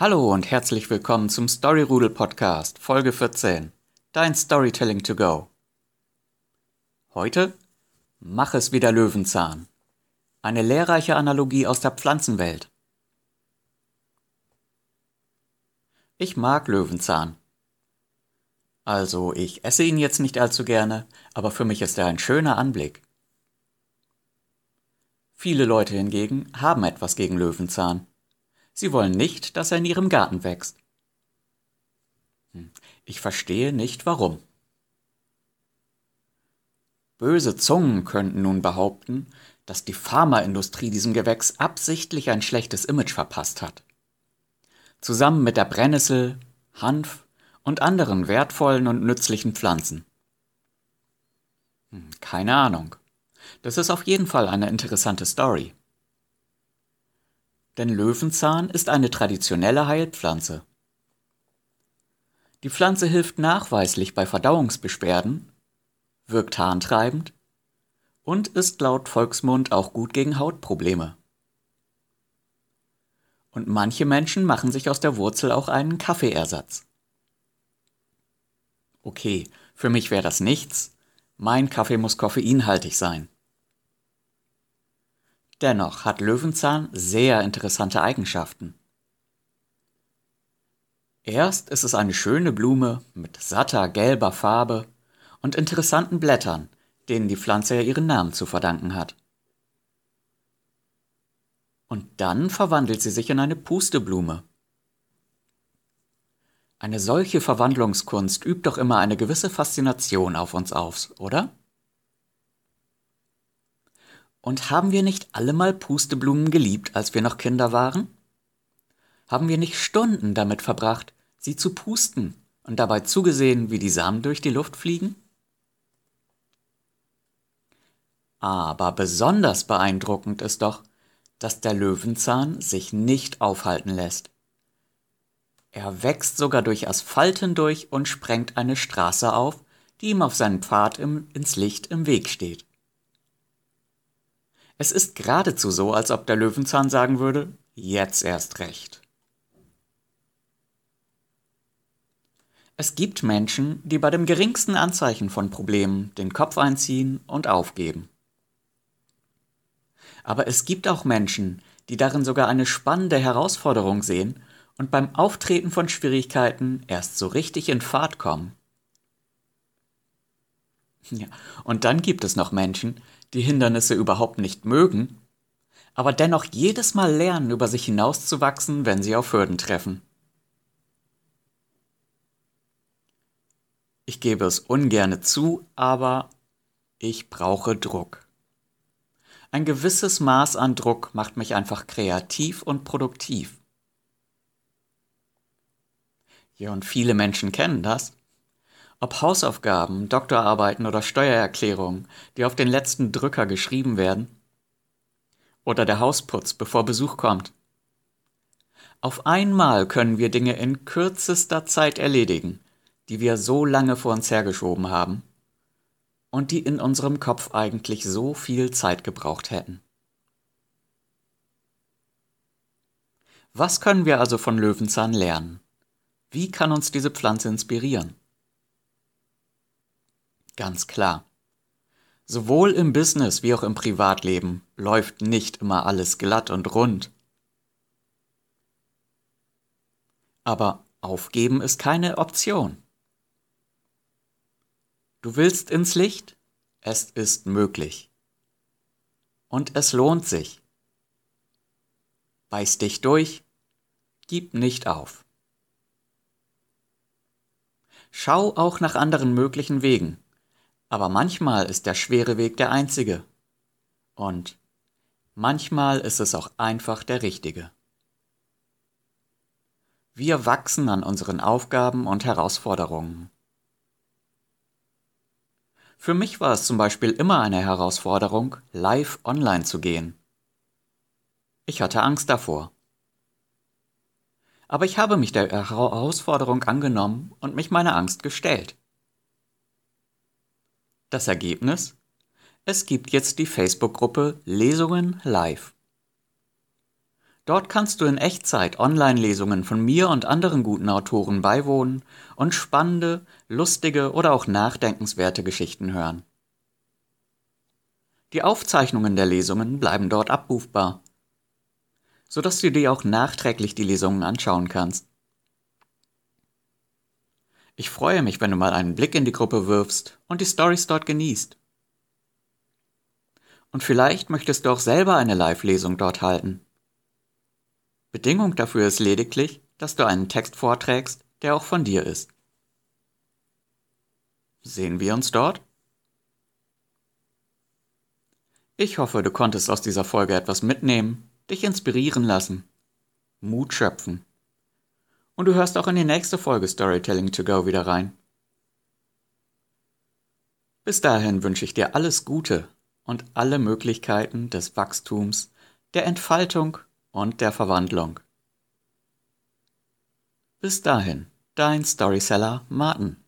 Hallo und herzlich willkommen zum Storyrudel Podcast, Folge 14. Dein Storytelling to go. Heute Mach es wie der Löwenzahn. Eine lehrreiche Analogie aus der Pflanzenwelt. Ich mag Löwenzahn. Also, ich esse ihn jetzt nicht allzu gerne, aber für mich ist er ein schöner Anblick. Viele Leute hingegen haben etwas gegen Löwenzahn. Sie wollen nicht, dass er in ihrem Garten wächst. Hm, ich verstehe nicht warum. Böse Zungen könnten nun behaupten, dass die Pharmaindustrie diesem Gewächs absichtlich ein schlechtes Image verpasst hat. Zusammen mit der Brennnessel, Hanf und anderen wertvollen und nützlichen Pflanzen. Hm, keine Ahnung. Das ist auf jeden Fall eine interessante Story denn Löwenzahn ist eine traditionelle Heilpflanze. Die Pflanze hilft nachweislich bei Verdauungsbeschwerden, wirkt harntreibend und ist laut Volksmund auch gut gegen Hautprobleme. Und manche Menschen machen sich aus der Wurzel auch einen Kaffeeersatz. Okay, für mich wäre das nichts. Mein Kaffee muss koffeinhaltig sein. Dennoch hat Löwenzahn sehr interessante Eigenschaften. Erst ist es eine schöne Blume mit satter gelber Farbe und interessanten Blättern, denen die Pflanze ja ihren Namen zu verdanken hat. Und dann verwandelt sie sich in eine Pusteblume. Eine solche Verwandlungskunst übt doch immer eine gewisse Faszination auf uns aus, oder? Und haben wir nicht alle mal Pusteblumen geliebt, als wir noch Kinder waren? Haben wir nicht Stunden damit verbracht, sie zu pusten und dabei zugesehen, wie die Samen durch die Luft fliegen? Aber besonders beeindruckend ist doch, dass der Löwenzahn sich nicht aufhalten lässt. Er wächst sogar durch Asphalt hindurch und sprengt eine Straße auf, die ihm auf seinem Pfad im, ins Licht im Weg steht. Es ist geradezu so, als ob der Löwenzahn sagen würde, jetzt erst recht. Es gibt Menschen, die bei dem geringsten Anzeichen von Problemen den Kopf einziehen und aufgeben. Aber es gibt auch Menschen, die darin sogar eine spannende Herausforderung sehen und beim Auftreten von Schwierigkeiten erst so richtig in Fahrt kommen. Ja, und dann gibt es noch Menschen, die Hindernisse überhaupt nicht mögen, aber dennoch jedes Mal lernen, über sich hinauszuwachsen, wenn sie auf Hürden treffen. Ich gebe es ungerne zu, aber ich brauche Druck. Ein gewisses Maß an Druck macht mich einfach kreativ und produktiv. Ja, und viele Menschen kennen das. Ob Hausaufgaben, Doktorarbeiten oder Steuererklärungen, die auf den letzten Drücker geschrieben werden. Oder der Hausputz, bevor Besuch kommt. Auf einmal können wir Dinge in kürzester Zeit erledigen, die wir so lange vor uns hergeschoben haben und die in unserem Kopf eigentlich so viel Zeit gebraucht hätten. Was können wir also von Löwenzahn lernen? Wie kann uns diese Pflanze inspirieren? Ganz klar. Sowohl im Business wie auch im Privatleben läuft nicht immer alles glatt und rund. Aber aufgeben ist keine Option. Du willst ins Licht? Es ist möglich. Und es lohnt sich. Beiß dich durch, gib nicht auf. Schau auch nach anderen möglichen Wegen aber manchmal ist der schwere Weg der einzige. Und manchmal ist es auch einfach der richtige. Wir wachsen an unseren Aufgaben und Herausforderungen. Für mich war es zum Beispiel immer eine Herausforderung, live online zu gehen. Ich hatte Angst davor. Aber ich habe mich der Herausforderung angenommen und mich meiner Angst gestellt. Das Ergebnis? Es gibt jetzt die Facebook-Gruppe Lesungen live. Dort kannst du in Echtzeit Online-Lesungen von mir und anderen guten Autoren beiwohnen und spannende, lustige oder auch nachdenkenswerte Geschichten hören. Die Aufzeichnungen der Lesungen bleiben dort abrufbar, sodass du dir auch nachträglich die Lesungen anschauen kannst. Ich freue mich, wenn du mal einen Blick in die Gruppe wirfst und die Stories dort genießt. Und vielleicht möchtest du auch selber eine Live-Lesung dort halten. Bedingung dafür ist lediglich, dass du einen Text vorträgst, der auch von dir ist. Sehen wir uns dort? Ich hoffe, du konntest aus dieser Folge etwas mitnehmen, dich inspirieren lassen, Mut schöpfen. Und du hörst auch in die nächste Folge Storytelling to Go wieder rein. Bis dahin wünsche ich dir alles Gute und alle Möglichkeiten des Wachstums, der Entfaltung und der Verwandlung. Bis dahin, dein Storyseller Martin.